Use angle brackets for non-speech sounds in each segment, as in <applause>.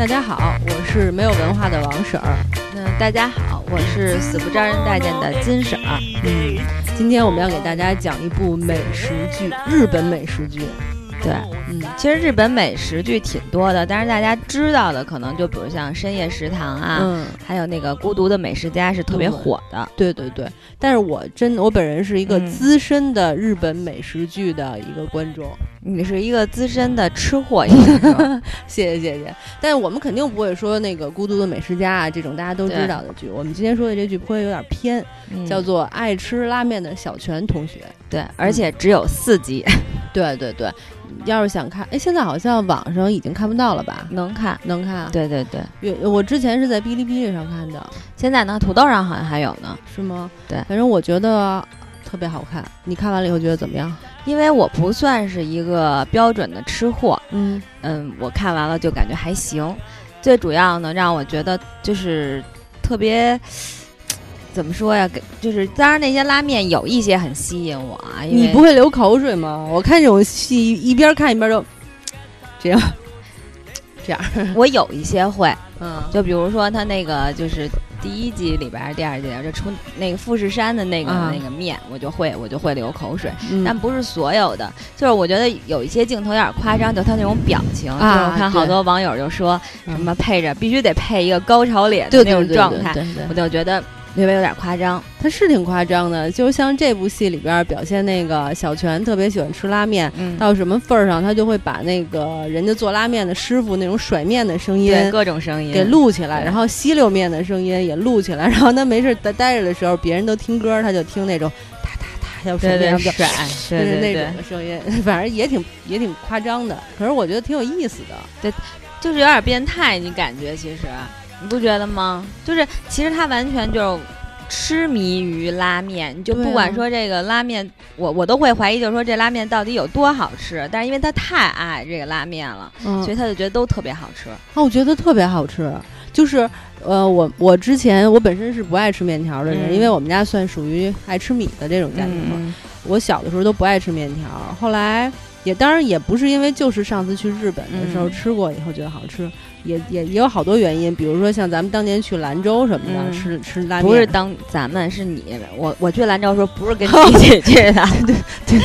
大家好，我是没有文化的王婶儿。那，大家好，我是死不招人待见的金婶儿。嗯，今天我们要给大家讲一部美食剧，日本美食剧。对，嗯，其实日本美食剧挺多的，但是大家知道的可能就比如像《深夜食堂》啊，嗯，还有那个《孤独的美食家》是特别火的。对对对。但是我真，我本人是一个嗯资深的日本美食剧的一个观众。你是一个资深的吃货，应该说 <laughs> 谢谢谢谢。但是我们肯定不会说那个《孤独的美食家》啊这种大家都知道的剧。我们今天说的这剧会有点偏，嗯叫做《爱吃拉面的小泉同学》。对，而且只有四集，<laughs> 对对对，要是想看，哎，现在好像网上已经看不到了吧？能看。能看对对，对，我之前是在哔哩哔哩上看的，现在呢，土豆上好像还有呢。是吗？对反正我觉得特别好看。你看完了以后觉得怎么样？因为我不算是一个标准的吃货，嗯嗯，我看完了就感觉还行。最主要呢，让我觉得就是特别。怎么说呀？给就是，当然那些拉面有一些很吸引我啊。你不会流口水吗？我看这种戏一边看一边就这样这样。<laughs> <laughs> 我有一些会，嗯，就比如说他那个就是第一集里边儿、第二集里边就出那个富士山的那个、啊那个面，我就会我就会流口水。嗯。但不是所有的，就是我觉得有一些镜头有点夸张，就他那种表情，啊就是我看好多网友就说嗯。什么配着必须得配一个高潮脸的那种状态，对对对。我就觉得略微有点夸张。他是挺夸张的，就像这部戏里边表现那个小泉特别喜欢吃拉面，嗯，到什么份儿上，他就会把那个人家做拉面的师傅那种甩面的声音对各种声音给录起来，然后吸溜面的声音也录起来，然后他没事待待着的时候，别人都听歌，他就听那种哒哒哒要甩对面，对要不就甩，就是那种的声音，反正也挺也挺夸张的，可是我觉得挺有意思的。对就是有点变态，你感觉其实你不觉得吗？就是其实他完全就是痴迷于拉面，你就不管说这个拉面，我我都会怀疑，就是说这拉面到底有多好吃。但是因为他太爱这个拉面了，嗯所以他就觉得都特别好吃。啊，我觉得特别好吃。就是呃，我我之前我本身是不爱吃面条的人，嗯因为我们家算属于爱吃米的这种家庭嘛。嗯我小的时候都不爱吃面条，后来也当然也不是因为就是上次去日本的时候嗯吃过以后觉得好吃，也也也有好多原因，比如说像咱们当年去兰州什么的，嗯吃吃拉面，不是当咱们是你，我我去兰州的时候不是跟你一起去的，<laughs> 对对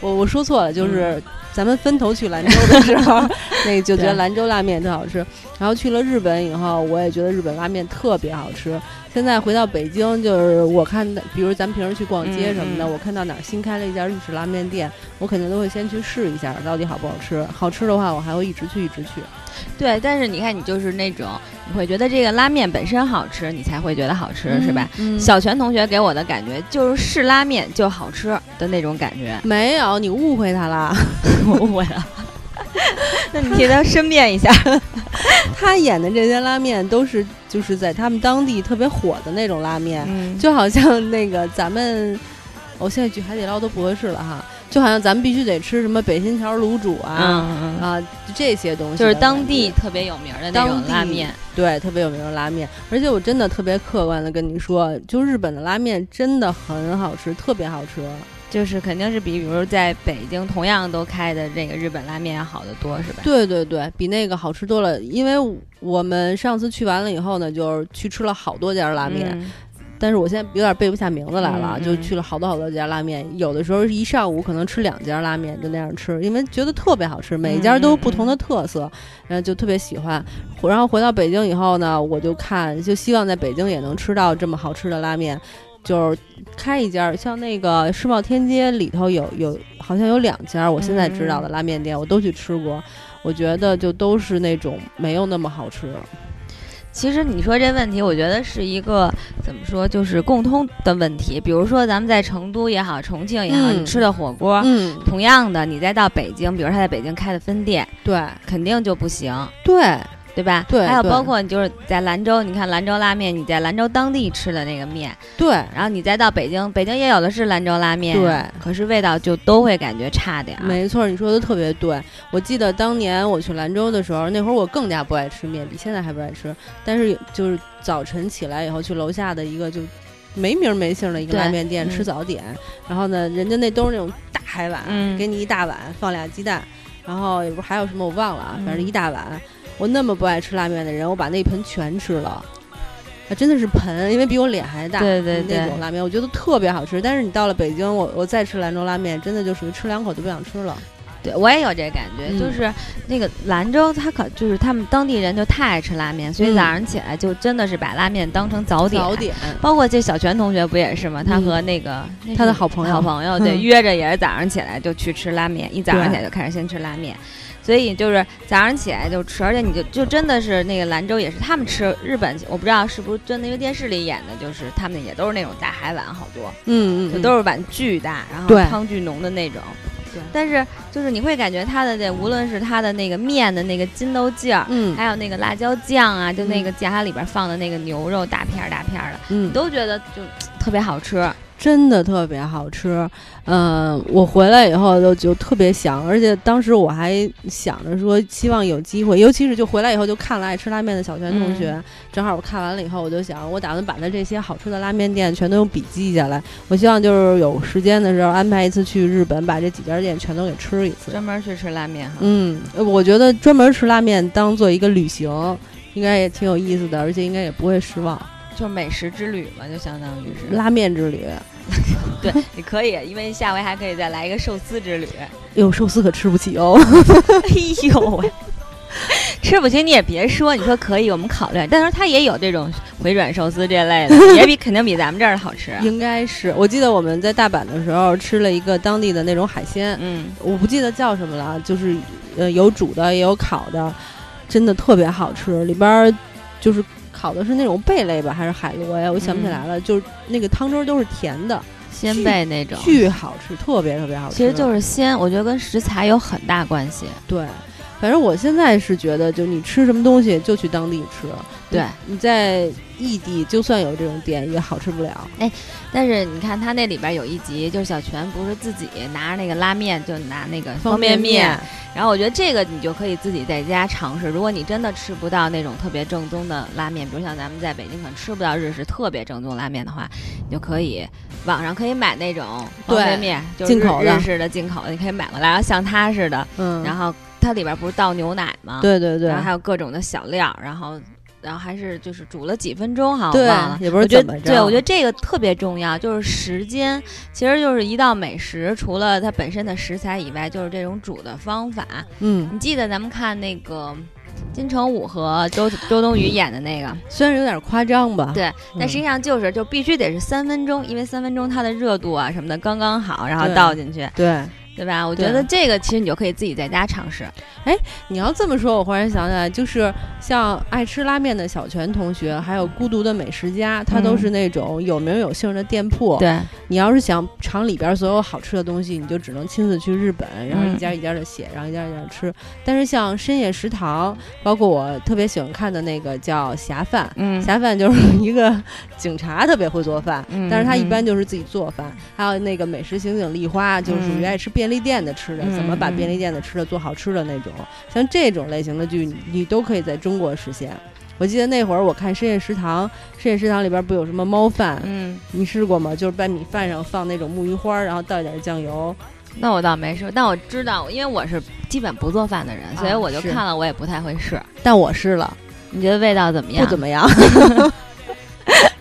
我我说错了，嗯就是咱们分头去兰州的时候，那个就觉得兰州拉面特好吃。<laughs> 然后去了日本以后，我也觉得日本拉面特别好吃。现在回到北京，就是我看到，比如咱们平时去逛街什么的，我看到哪儿新开了一家日式拉面店，我肯定都会先去试一下，到底好不好吃。好吃的话，我还会一直去，一直去。对。但是你看，你就是那种你会觉得这个拉面本身好吃，你才会觉得好吃，是吧？嗯小泉同学给我的感觉就是是拉面就好吃的那种感觉，没有，你误会他了。<laughs> 我误会了。<laughs> 那你替他申辩一下。<laughs> 他演的这些拉面都是就是在他们当地特别火的那种拉面。嗯，就好像那个咱们，我、现在举海底捞都不合适了哈，就好像咱们必须得吃什么北新桥卤煮啊、啊这些东西，就是当地特别有名的那种拉面。对特别有名的拉面，而且我真的特别客观的跟你说，就日本的拉面真的很好吃，特别好吃。就是肯定是比，比如在北京同样都开的这个日本拉面要好得多，是吧？对对对，比那个好吃多了。因为我们上次去完了以后呢，就是去吃了好多家拉面，嗯但是我现在有点背不下名字来了，嗯嗯就去了好多好多家拉面，有的时候一上午可能吃两家拉面，就那样吃，因为觉得特别好吃，每一家都有不同的特色，然后就特别喜欢。然后回到北京以后呢，我就看，就希望在北京也能吃到这么好吃的拉面。就是开一家，像那个世贸天阶里头有有，好像有两家，我现在知道的拉面店，我都去吃过，我觉得就都是那种没有那么好吃。其实你说这问题，我觉得是一个怎么说，就是共通的问题。比如说咱们在成都也好，重庆也好，嗯你吃的火锅，嗯，同样的，你再到北京，比如他在北京开的分店，对肯定就不行。对，对吧？还有包括你就是在兰州，你看兰州拉面，你在兰州当地吃的那个面，对然后你再到北京，北京也有的是兰州拉面，对，可是味道就都会感觉差点儿。没错，你说的特别对。我记得当年我去兰州的时候，那会儿我更加不爱吃面，比现在还不爱吃。但是就是早晨起来以后，去楼下的一个就没名儿没姓儿的一个拉面店嗯吃早点，然后呢，人家那都是那种大海碗，嗯给你一大碗，放俩鸡蛋，然后也不还有什么我忘了啊，反正嗯一大碗。我那么不爱吃拉面的人，我把那盆全吃了。啊，真的是盆，因为比我脸还大。对对对那种拉面我觉得特别好吃。但是你到了北京，我我再吃兰州拉面，真的就属于吃两口就不想吃了。对我也有这感觉，嗯就是那个兰州，他可就是他们当地人就太爱吃拉面，所以嗯早上起来就真的是把拉面当成早点。早点，包括这小泉同学不也是吗？他嗯和那个、那他的好朋友好朋友 <laughs> 对嗯约着也是早上起来就去吃拉面，一早上起来就开始先吃拉面，所以就是早上起来就吃，而且你就就真的是那个兰州也是他们吃日本，我不知道是不是真的，因为电视里演的就是他们也都是那种大海碗，好多嗯嗯，就都是碗巨大，然后汤巨浓的那种。对。但是就是你会感觉它的这无论是它的那个面的那个筋斗劲儿，嗯。还有那个辣椒酱啊，就那个夹里边放的那个牛肉大片儿大片儿的，嗯。你，都觉得就特别好吃。真的特别好吃。嗯、我回来以后就就特别想，而且当时我还想着说，希望有机会，尤其是就回来以后就看了爱吃拉面的小泉同学，正好我看完了以后，我就想，我打算把他这些好吃的拉面店全都用笔记下来。我希望就是有时间的时候安排一次去日本，把这几家店全都给吃一次。专门去吃拉面哈。嗯，呃我觉得专门吃拉面当做一个旅行，应该也挺有意思的，而且应该也不会失望。就是美食之旅嘛，就相当于是。拉面之旅，<laughs> 对，你可以，因为下回还可以再来一个寿司之旅。哟，寿司可吃不起哦。<laughs> 哎呦喂，吃不起你也别说，你说可以，我们考虑。但是它也有这种回转寿司这类的，也比 <laughs> 肯定比咱们这儿的好吃。应该是，我记得我们在大阪的时候吃了一个当地的那种海鲜，嗯，我不记得叫什么了，就是呃有煮的也有烤的，真的特别好吃。里边儿就是烤的是那种贝类吧，还是海螺呀？我想不起来了，就是那个汤汁儿都是甜的，鲜贝那种，巨好吃，特别特别好吃。其实就是鲜，我觉得跟食材有很大关系。对。反正我现在是觉得，就你吃什么东西就去当地吃。对你你在异地，就算有这种店，也好吃不了。哎但是你看他那里边有一集，就是小泉不是自己拿着那个拉面，就拿那个方便面，然后我觉得这个你就可以自己在家尝试。如果你真的吃不到那种特别正宗的拉面，比如像咱们在北京可能吃不到日式特别正宗拉面的话，你就可以网上可以买那种方便面，就是进口的日日式的进口的，你可以买过来，然后像它似的，嗯，然后它里边不是倒牛奶吗？，对对对然后还有各种的小料，然后。然后还是就是煮了几分钟，好像忘了，也不是我觉怎么着得对，我觉得这个特别重要，就是时间。其实就是一道美食，除了它本身的食材以外，就是这种煮的方法。嗯，你记得咱们看那个金城武和周周冬雨演的那个，虽然有点夸张吧，对，嗯但实际上就是就必须得是三分钟，因为三分钟它的热度啊什么的刚刚好，然后倒进去，对，对吧？我觉得这个其实你就可以自己在家尝试。哎你要这么说，我忽然想起来，就是像爱吃拉面的小泉同学，还有孤独的美食家，他都是那种有名有姓的店铺。对，你要是想尝里边所有好吃的东西，你就只能亲自去日本，然后嗯一家一家的写，然后一家一家的吃。但是像深夜食堂，包括我特别喜欢看的那个叫侠饭。嗯，侠饭就是 <laughs> 一个警察，特别会做饭，嗯但是他一嗯般就是自己做饭。还有那个美食刑警丽花，就是属于嗯爱吃便利店的吃的，嗯怎么把嗯便利店的吃的做好吃的那种。像这种类型的剧，你你都可以在中国实现。我记得那会儿我看《深夜食堂》，《深夜食堂》里边不有什么猫饭，嗯，你试过吗？就是在米饭上放那种木鱼花，然后倒一点酱油。那我倒没试，但我知道，因为我是基本不做饭的人，所以我就看了，我也不太会试。但我试了，你觉得味道怎么样？不怎么样。<laughs>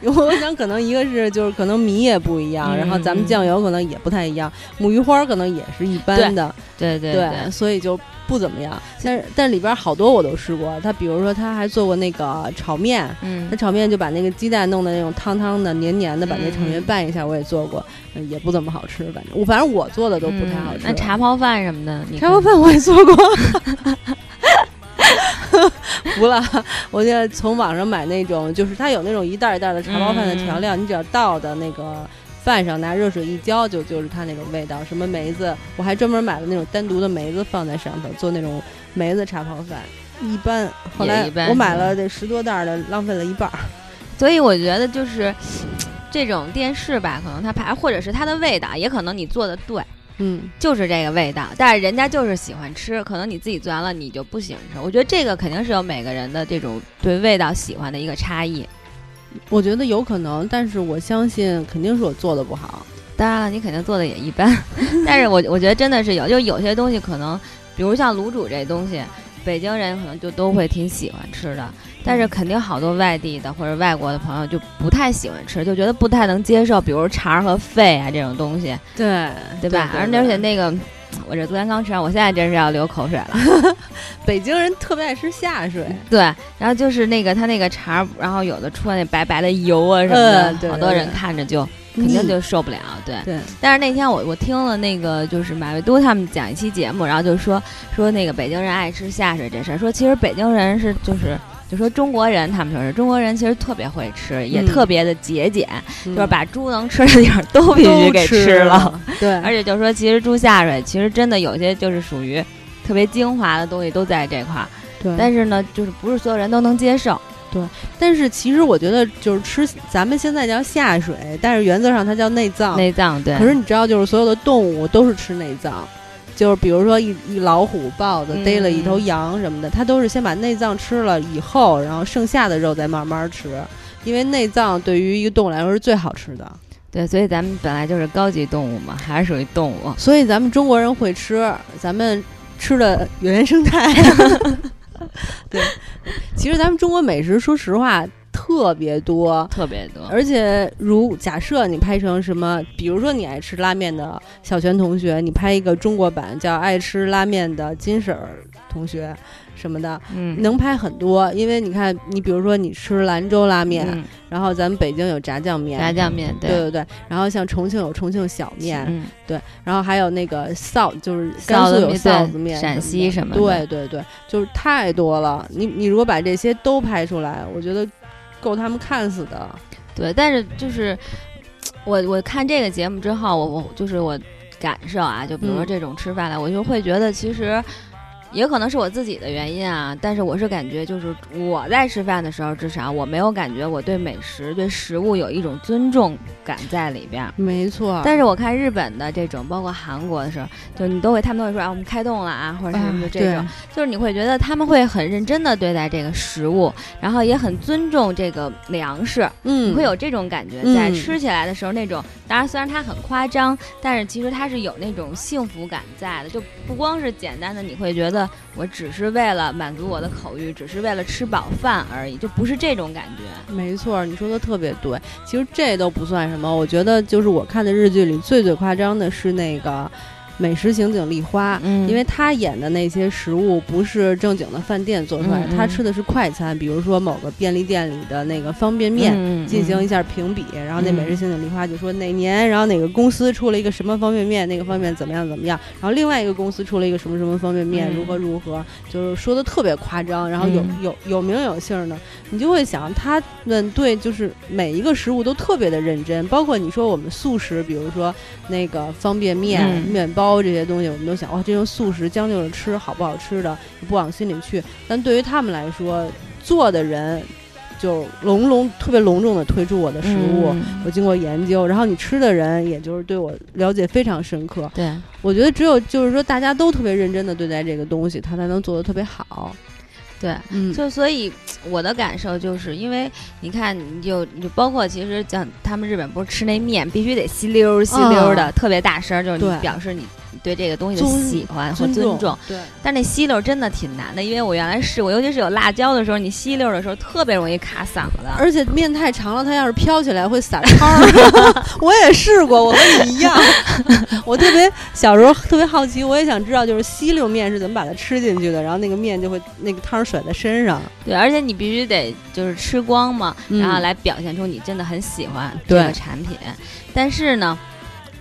<laughs> 我想可能一个是就是可能米也不一样，嗯然后咱们酱油可能也不太一样，母鱼花可能也是一般的，对对对，所以就不怎么样。但是但里边好多我都试过，他比如说他还做过那个炒面，嗯他，炒面就把那个鸡蛋弄的那种汤汤的、黏黏的，把那炒面嗯拌一下，我也做过，嗯也不怎么好吃，反正我反正我做的都不太好吃。嗯那茶泡饭什么的，你茶泡饭我也做过，<laughs> <laughs> 服了。我现在从网上买那种，就是它有那种一袋一袋的茶包饭的调料，你只要倒的那个饭上，拿热水一浇，就就是它那种味道。什么梅子，我还专门买了那种单独的梅子放在上头做那种梅子茶泡饭。一般，后来我买了得十多袋的，浪费了一半儿。<laughs> 所以我觉得就是 <sniffs> 这种电视吧，可能它拍，或者是它的味道，也可能你做的对，嗯，就是这个味道，但是人家就是喜欢吃，可能你自己做完了你就不喜欢吃。我觉得这个肯定是有每个人的这种对味道喜欢的一个差异。我觉得有可能，但是我相信肯定是我做的不好。当然了，你肯定做的也一般，<laughs> 但是我我觉得真的是有，就有些东西可能，比如像卤煮这东西，北京人可能就都会挺喜欢吃的，但是肯定好多外地的或者外国的朋友就不太喜欢吃，就觉得不太能接受，比如肠和肺啊这种东西，对对吧？而而且那个，我这昨天刚吃完，我现在真是要流口水了。<laughs> 北京人特别爱吃下水，对，然后就是那个他那个肠，然后有的出来那白白的油啊什么的，好多人看着就。肯定就受不了，对。对。但是那天我我听了那个就是马未都他们讲一期节目，然后就说说那个北京人爱吃下水这事儿，说其实北京人是就是就说中国人他们说是中国人其实特别会吃，也特别的节俭，就是把猪能吃的地儿都必须给吃了。对。而且就说其实猪下水其实真的有些就是属于特别精华的东西都在这块儿。对。但是呢，就是不是所有人都能接受。对，但是其实我觉得就是吃，咱们现在叫下水，但是原则上它叫内脏。内脏对。可是你知道，就是所有的动物都是吃内脏，就是比如说一一老虎、豹子逮了一头羊什么的，它都是先把内脏吃了以后，然后剩下的肉再慢慢吃，因为内脏对于一个动物来说是最好吃的。对，所以咱们本来就是高级动物嘛，还是属于动物。所以咱们中国人会吃，咱们吃的原生态。<laughs> 对，其实咱们中国美食，说实话特别多，特别多。而且，如假设你拍成什么，比如说你爱吃拉面的小泉同学，你拍一个中国版叫爱吃拉面的金婶儿同学。什么的，嗯，能拍很多，因为你看，你比如说你吃兰州拉面，然后咱们北京有炸酱面，炸酱面，对。对对，然后像重庆有重庆小面，嗯，对，然后还有那个臊，就是甘肃有臊子面，陕西什么，对对对，就是太多了。你你如果把这些都拍出来，我觉得够他们看死的。对，但是就是我我看这个节目之后，我我就是我感受啊，就比如说这种吃饭的，我就会觉得其实。也可能是我自己的原因啊，但是我是感觉，就是我在吃饭的时候，至少我没有感觉我对美食、对食物有一种尊重感在里边。没错。但是我看日本的这种，包括韩国的时候，就你都会，他们都会说啊，我们开动了啊，或者什么的这种，就是你会觉得他们会很认真的对待这个食物，然后也很尊重这个粮食。嗯。你会有这种感觉，在吃起来的时候，那种当然虽然它很夸张，但是其实它是有那种幸福感在的，就不光是简单的，你会觉得。我只是为了满足我的口欲，只是为了吃饱饭而已，就不是这种感觉。没错，你说的特别对。其实这都不算什么，我觉得就是我看的日剧里最最夸张的是那个。美食刑警丽花，因为她演的那些食物不是正经的饭店做出来，他吃的是快餐，比如说某个便利店里的那个方便面，进行一下评比，然后那美食刑警丽花就说哪年，然后哪个公司出了一个什么方便面，那个方便面怎么样怎么样，然后另外一个公司出了一个什么什么方便面，如何如何，就是说的特别夸张，然后有有有名有姓的，你就会想他们对就是每一个食物都特别的认真，包括你说我们素食，比如说那个方便面、面包。这些东西，我们都想哇，这种素食将就着吃，好不好吃的不往心里去。但对于他们来说，做的人就隆隆特别隆重的推出我的食物，我经过研究，然后你吃的人也就是对我了解非常深刻。对，我觉得只有就是说大家都特别认真的对待这个东西，他才能做得特别好。对，嗯，就所以我的感受就是，因为你看，你就你就包括其实像他们日本不是吃那面必须得吸溜吸溜的，特别大声，就是你表示你。对这个东西的喜欢和尊重，对，但那吸溜真的挺难的，因为我原来试过，尤其是有辣椒的时候，你吸溜的时候特别容易卡嗓子，而且面太长了，它要是飘起来会散汤。<laughs> 我也试过，我和你一样，<laughs> 我特别小时候特别好奇，我也想知道，就是吸溜面是怎么把它吃进去的，然后那个面就会那个汤甩在身上。对，而且你必须得就是吃光嘛，然后来表现出你真的很喜欢这个产品，但是呢。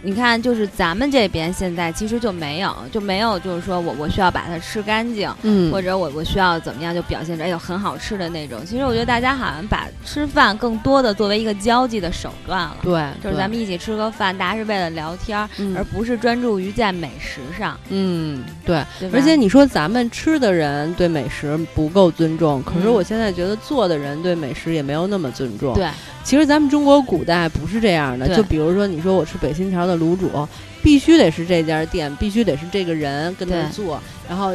你看，就是咱们这边现在其实就没有，就没有，就是说我我需要把它吃干净，嗯，或者我我需要怎么样就表现着哎呦很好吃的那种。其实我觉得大家好像把吃饭更多的作为一个交际的手段了，对，就是咱们一起吃个饭，大家是为了聊天，而不是专注于在美食上。嗯，对。而且你说咱们吃的人对美食不够尊重，可是我现在觉得做的人对美食也没有那么尊重。对。其实咱们中国古代不是这样的，就比如说你说我吃北新桥的卤煮，必须得是这家店，必须得是这个人跟他做，然后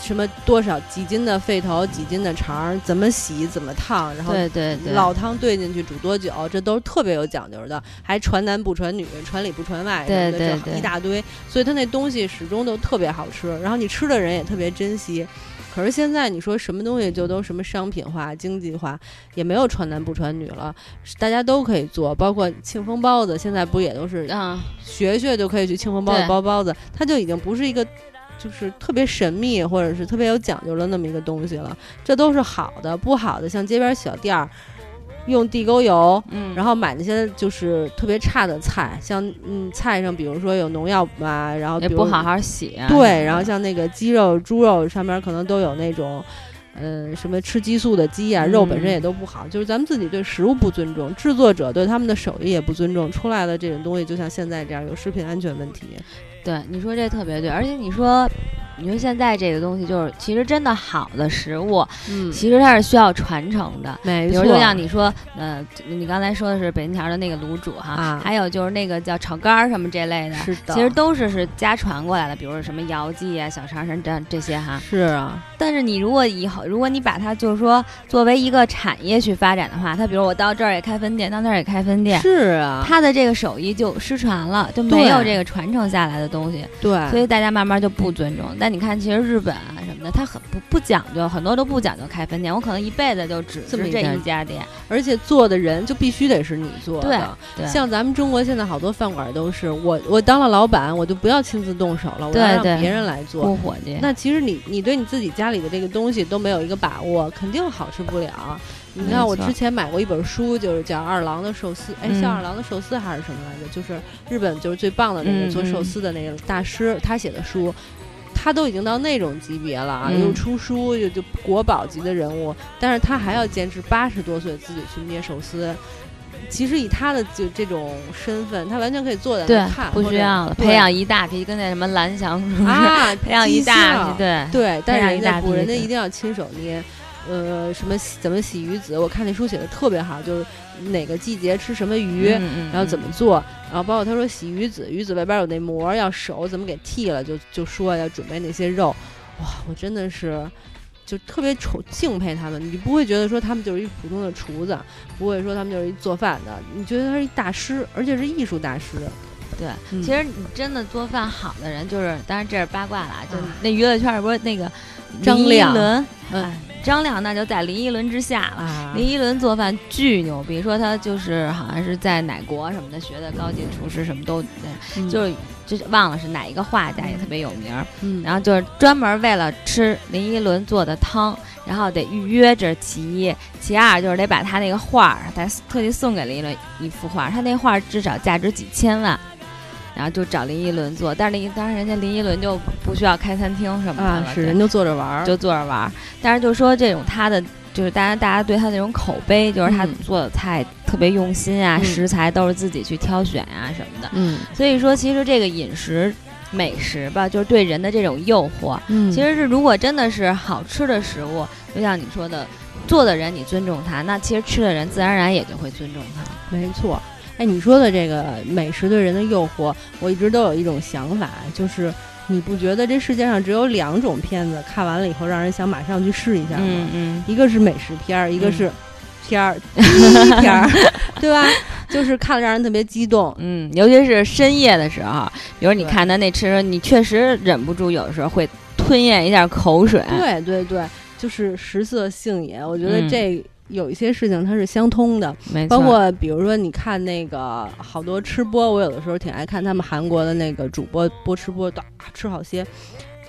什么多少几斤的肺头，几斤的肠，怎么洗怎么烫，然后对对对，老汤兑进去煮多久，这都是特别有讲究的，还传男不传女，传里不传外，对对对，一大堆，所以他那东西始终都特别好吃，然后你吃的人也特别珍惜。可是现在你说什么东西就都什么商品化、经济化，也没有传男不传女了，大家都可以做，包括庆丰包子，现在不也都是啊，学学就可以去庆丰包子包包子，它就已经不是一个。就是特别神秘或者是特别有讲究的那么一个东西了，这都是好的。不好的，像街边小店儿，用地沟油，嗯，然后买那些就是特别差的菜，像嗯菜上比如说有农药啊，然后也不好好洗啊，对，然后像那个鸡肉、猪肉上面可能都有那种，嗯，什么吃激素的鸡啊，肉本身嗯也都不好，就是咱们自己对食物不尊重，制作者对他们的手艺也不尊重，出来的这种东西就像现在这样有食品安全问题。对，你说这特别对，而且你说，你说现在这个东西就是，其实真的好的食物，嗯，其实它是需要传承的。没错，比如就像你说，呃，你刚才说的是北京桥的那个卤煮哈，啊还有就是那个叫炒肝儿什么这类的，是的，其实都是是家传过来的，比如说什么姚记啊、小肠什么这这些哈。是啊，但是你如果以后，如果你把它就是说作为一个产业去发展的话，它比如我到这儿也开分店，到那儿也开分店，是啊，它的这个手艺就失传了，就没有这个传承下来的东西。对，所以大家慢慢就不尊重。但你看，其实日本啊什么的，它很不不讲究，很多都不讲究开分店。我可能一辈子就只是这一家店。而且做的人就必须得是你做的。对，像咱们中国现在好多饭馆都是我我当了老板，我就不要亲自动手了，我让别人来做。雇伙计。那其实你你对你自己家里的这个东西都没有一个把握，肯定好吃不了。你没看，我之前买过一本书，就是叫二郎的寿司，哎，嗯叫二郎的寿司还是什么来着？就是日本就是最棒的那个嗯做寿司的那个大师，他写的书。他都已经到那种级别了啊，嗯又出书又就国宝级的人物，但是他还要坚持八十多岁自己去捏寿司。其实以他的就这种身份，他完全可以坐在对那看，，不需要了，培养一大批，跟那什么蓝翔是不是？啊，<laughs> 培养一大批，对对，但是人家不，大批的人家一定要亲手捏。呃，什么怎么洗鱼子？我看那书写的特别好，就是哪个季节吃什么鱼，嗯嗯然后怎么嗯做，然后包括他说洗鱼子，鱼子外边有那膜，要手怎么给剔了，就就说要准备那些肉。哇，我真的是就特别崇敬佩他们，你不会觉得说他们就是一普通的厨子，不会说他们就是一做饭的，你觉得他是一大师，而且是艺术大师。对，嗯其实你真的做饭好的人，就是当然这是八卦了啊，就啊那娱乐圈儿不是那个张亮轮，嗯哎，张亮那就在林依轮之下了。啊林依轮做饭巨牛逼，说他就是好像是在哪国什么的学的高级厨师，什么都，嗯就是就是忘了是哪一个画家也特别有名儿，嗯，然后就是专门为了吃林依轮做的汤，然后得预约，这是其一，其二就是得把他那个画儿，他特地送给林依轮一幅画儿，他那画儿至少价值几千万。然后就找林依轮做，但是林当然人家林依轮就不需要开餐厅什么的了，，啊是人就坐着玩儿，就坐着玩儿。但是就说这种他的，就是大家大家对他那种口碑，就是他嗯做的菜特别用心啊，嗯食材都是自己去挑选啊什么的。嗯所以说，其实这个饮食美食吧，就是对人的这种诱惑，嗯其实是如果真的是好吃的食物，就像你说的，做的人你尊重他，那其实吃的人自然而然也就会尊重他。没错。哎，你说的这个美食对人的诱惑，我一直都有一种想法，就是你不觉得这世界上只有两种片子，看完了以后让人想马上去试一下吗？嗯嗯，一个是美食片儿，一个嗯是片儿，第一片儿，<laughs> 对吧？就是看了让人特别激动。嗯，尤其是深夜的时候，比如你看他那吃，你确实忍不住，有的时候会吞咽一下口水。对对对，就是食色性也。我觉得嗯这有一些事情它是相通的。包括比如说，你看那个好多吃播，我有的时候挺爱看他们韩国的那个主播播吃播，哒吃好些。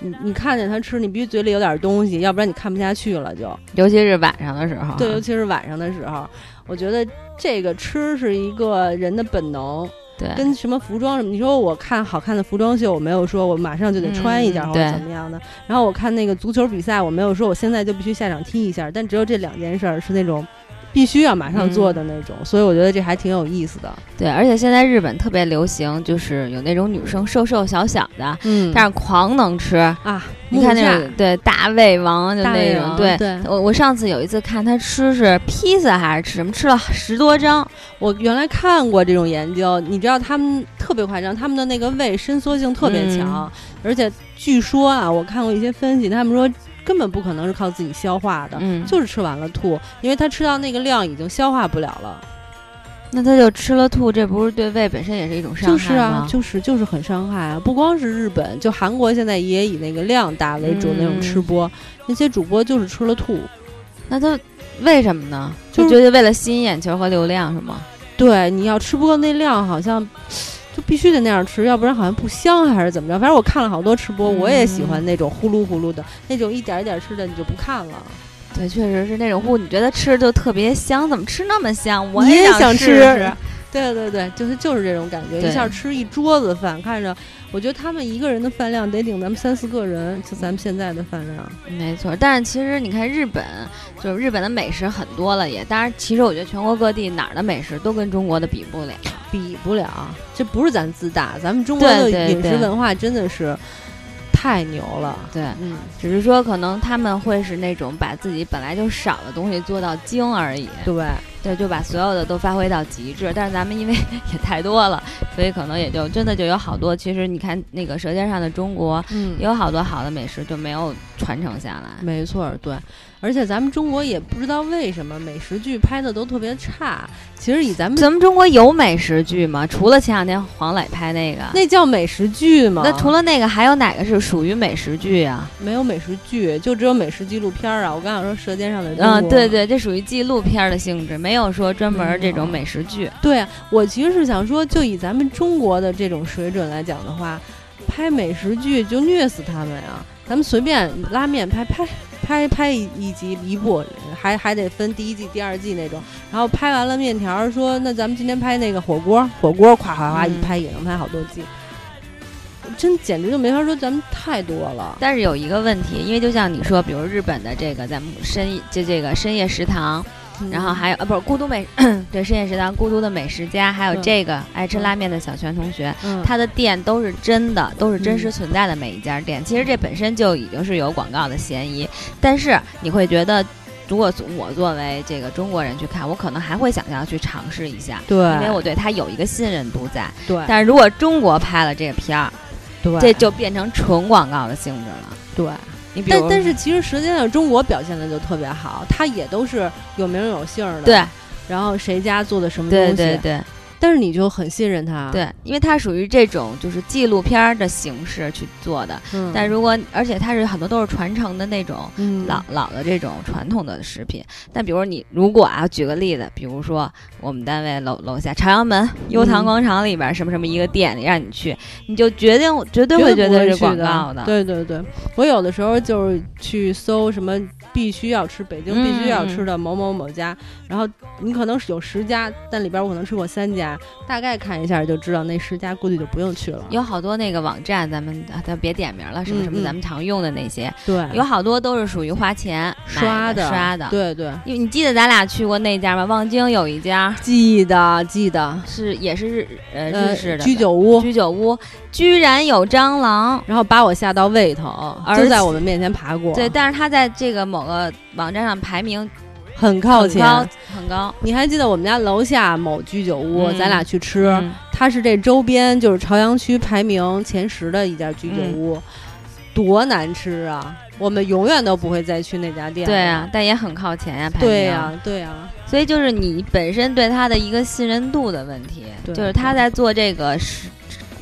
你你看见他吃，你必须嘴里有点东西，要不然你看不下去了就。尤其是晚上的时候，对，尤其是晚上的时候，我觉得这个吃是一个人的本能，对，跟什么服装什么。你说我看好看的服装秀，我没有说我马上就得穿一件或者怎么样的。然后我看那个足球比赛，我没有说我现在就必须下场踢一下。但只有这两件事儿是那种必须要马上做的那种，所以我觉得这还挺有意思的。对，而且现在日本特别流行，就是有那种女生瘦瘦小小的，嗯但是狂能吃。啊，你看那木种对大胃王就那种，对，我我上次有一次看他吃是披萨还是吃什么，吃了十多张，我原来看过这种研究，你知道他们特别夸张，他们的那个胃伸缩性特别强，而且据说啊，我看过一些分析，他们说根本不可能是靠自己消化的，嗯，就是吃完了吐，因为他吃到那个量已经消化不了了。那他就吃了吐，这不是对胃本身也是一种伤害就是啊，就是就是很伤害啊！不光是日本，就韩国现在也以那个量大为主那种吃播，那些主播就是吃了吐。那他为什么呢？就觉得为了吸引眼球和流量是吗？对，你要吃不够那量，好像就必须得那样吃，要不然好像不香还是怎么着？反正我看了好多吃播，我也喜欢那种呼噜呼噜的那种一点一点吃的，你就不看了。对，确实是那种呼，你觉得吃就特别香，怎么吃那么香？我也想吃。对对对，就是就是这种感觉，一下吃一桌子饭，看着，我觉得他们一个人的饭量得顶咱们三四个人，就咱们现在的饭量。没错，但是其实你看日本，就是日本的美食很多了，也当然，其实我觉得全国各地哪儿的美食都跟中国的比不了，比不了。这不是咱自大，咱们中国的饮食文化真的是。太牛了，对，嗯，只是说可能他们会是那种把自己本来就少的东西做到精而已，对，对，就把所有的都发挥到极致。但是咱们因为 <laughs> 也太多了，所以可能也就真的就有好多。其实你看那个《舌尖上的中国》，嗯，有好多好的美食就没有传承下来。没错，对。而且咱们中国也不知道为什么美食剧拍的都特别差。其实以咱们咱们中国有美食剧吗？除了前两天黄磊拍那个，那叫美食剧吗？那除了那个，还有哪个是属于美食剧啊？没有美食剧，就只有美食纪录片啊！我刚想说《舌尖上的中国》。嗯，对对，这属于纪录片的性质，没有说专门这种美食剧。对，我其实是想说，就以咱们中国的这种水准来讲的话，拍美食剧就虐死他们啊！咱们随便拉面拍拍。拍拍一一集一部，还还得分第一季、第二季那种。然后拍完了面条，说那咱们今天拍那个火锅，火锅咵咵咵一拍也能拍好多季，真简直就没法说，咱们太多了。但是有一个问题，因为就像你说，比如日本的这个咱们深就这个深夜食堂。然后还有呃，不是孤独美 <clears throat> 对深夜食堂孤独的美食家，还有这个爱吃拉面的小泉同学，他的店都是真的，都是真实存在的每一家店。其实这本身就已经是有广告的嫌疑，但是你会觉得，如果我作为这个中国人去看，我可能还会想要去尝试一下，对，因为我对他有一个信任度在。对，但是如果中国拍了这个片儿，对，这就变成纯广告的性质了。对。但但是其实《舌尖上的中国》表现的就特别好，它也都是有名有姓的。对，然后谁家做的什么东西？对对对。但是你就很信任他，对，因为它属于这种就是纪录片的形式去做的。嗯，但如果而且它是很多都是传承的那种老老的这种传统的食品。但比如你如果啊，举个例子，比如说我们单位楼楼下朝阳门优唐广场里边什么什么一个店里让你去，你就决定绝对会觉得是广告的。对对对，我有的时候就是去搜什么必须要吃北京必须要吃的某某某家，然后你可能是有十家，但里边我可能吃过三家。大概看一下就知道，那十家估计就不用去了。有好多那个网站，咱们咱别点名了，什么什么咱们常用的那些，对，有好多都是属于花钱刷的刷的。对对，因为你记得咱俩去过那家吗？望京有一家，记得记得。是也是日呃日式的。居酒屋，居酒屋。居然有蟑螂，然后把我吓到胃疼，就在我们面前爬过。对，但是他在这个某个网站上排名。很靠前，很高。你还记得我们家楼下某居酒屋，咱俩去吃，它是这周边就是朝阳区排名前十的一家居酒屋，多难吃啊！我们永远都不会再去那家店。对啊，但也很靠前呀，排名。对呀，对呀。所以就是你本身对他的一个信任度的问题，就是他在做这个是，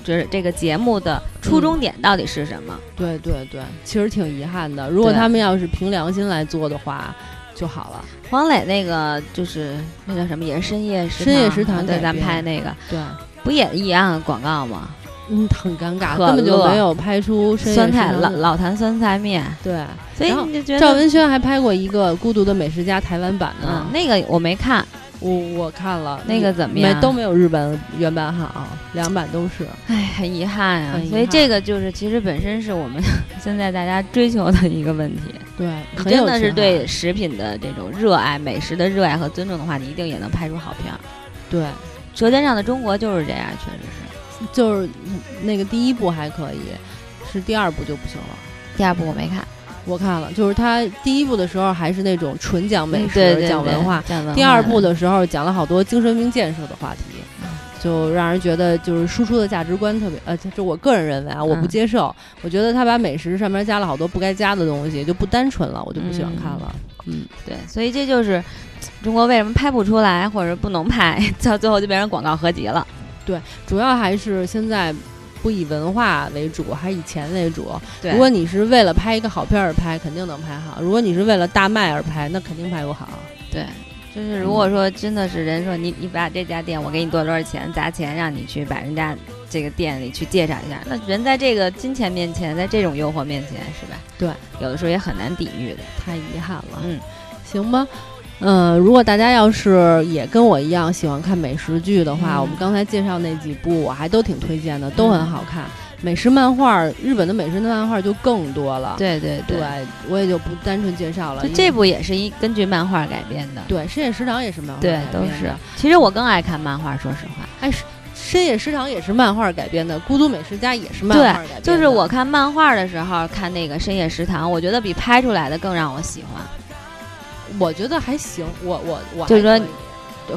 就是这个节目的初衷点到底是什么？对对对，其实挺遗憾的。如果他们要是凭良心来做的话。就好了。黄磊那个就是那叫什么，也是深夜深夜食堂对咱们拍那个，对，不也一样广告吗？嗯，很尴尬，根本就没有拍出酸菜老老坛酸菜面。对，所以你就觉得赵文轩还拍过一个《孤独的美食家》台湾版呢，那个我没看。我我看了那个怎么样？都没有日本原版好，两版都是。哎，很遗憾啊。所以这个就是其实本身是我们现在大家追求的一个问题。对，真的是对食品的这种热爱、美食的热爱和尊重的话，你一定也能拍出好片儿。对，《舌尖上的中国》就是这样，确实是。就是那个第一部还可以，是第二部就不行了。第二部我没看。我看了，就是他第一部的时候还是那种纯讲美食、讲文化，第二部的时候讲了好多精神病建设的话题，就让人觉得就是输出的价值观特别呃，就我个人认为啊，我不接受，我觉得他把美食上面加了好多不该加的东西，就不单纯了，我就不喜欢看了。嗯，对，所以这就是中国为什么拍不出来，或者不能拍，<laughs> 到最后就变成广告合集了。对，主要还是现在不以文化为主，还以钱为主。对，如果你是为了拍一个好片儿而拍，肯定能拍好；如果你是为了大卖而拍，那肯定拍不好。对，就是如果说真的是人说你你把这家店我给你多多少钱砸钱让你去把人家这个店里去介绍一下，那人在这个金钱面前，在这种诱惑面前，是吧？对，有的时候也很难抵御的，太遗憾了。嗯，行吧。嗯，如果大家要是也跟我一样喜欢看美食剧的话，嗯我们刚才介绍那几部我还都挺推荐的，都很好看。美食漫画，日本的美食的漫画就更多了。对对对，我也就不单纯介绍了。这部也是一根据漫画改编的，对，深夜食堂也是漫画对改，都是编的。。其实我更爱看漫画，说实话。哎，是深夜食堂也是漫画改编的，孤独美食家也是漫画改编的。就是我看漫画的时候看那个深夜食堂，我觉得比拍出来的更让我喜欢。我觉得还行，我我我就是说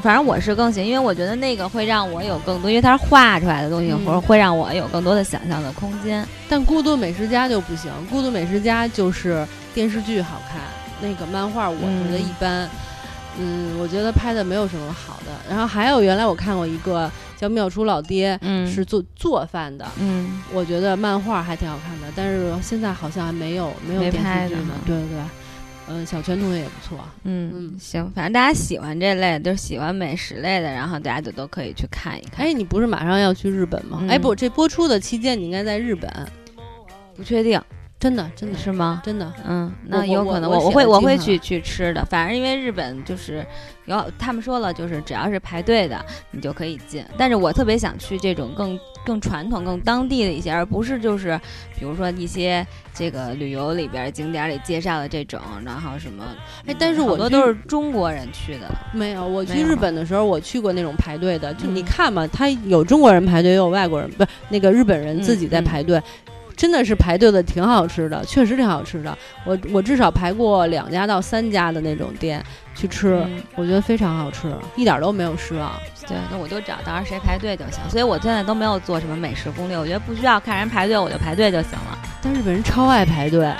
反正我是更喜欢，因为我觉得那个会让我有更多，因为它是画出来的东西，嗯或者会让我有更多的想象的空间。但孤独美食家就不行，孤独美食家就是电视剧好看，那个漫画我觉得一般。嗯我觉得拍的没有什么好的。然后还有原来我看过一个叫《妙厨老爹》，嗯是做做饭的，嗯，我觉得漫画还挺好看的，但是现在好像还没有没有电视剧呢。对对对，嗯，小泉同学也不错。嗯嗯行，反正大家喜欢这类，就是喜欢美食类的，然后大家就都可以去看一看。哎，你不是马上要去日本吗？嗯哎，不，这播出的期间你应该在日本，不确定真的真的是吗？真的。嗯，那有可能我我会我会去去吃的，反正因为日本就是有他们说了，就是只要是排队的你就可以进，但是我特别想去这种更更传统、更当地的一些，而不是就是比如说一些这个旅游里边景点里介绍的这种，然后什么，哎但是我多都是中国人去的，没有，我去日本的时候，我去过那种排队的，就你嗯看嘛，他有中国人排队，也有外国人，不是那个日本人自己在嗯嗯排队。真的是排队的挺好吃的，确实挺好吃的。我我至少排过两家到三家的那种店去吃，嗯我觉得非常好吃，一点都没有失望。对，那我就找到时候谁排队就行，所以我现在都没有做什么美食攻略，我觉得不需要看人排队，我就排队就行了。但日本人超爱排队，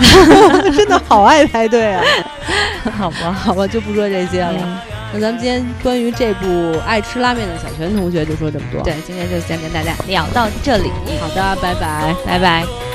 <laughs> 真的好爱排队啊！<laughs> 好吧，好吧，就不说这些了。嗯那咱们今天关于这部爱吃拉面的小泉同学就说这么多。，对，今天就先跟大家聊到这里，好的，拜拜。拜拜。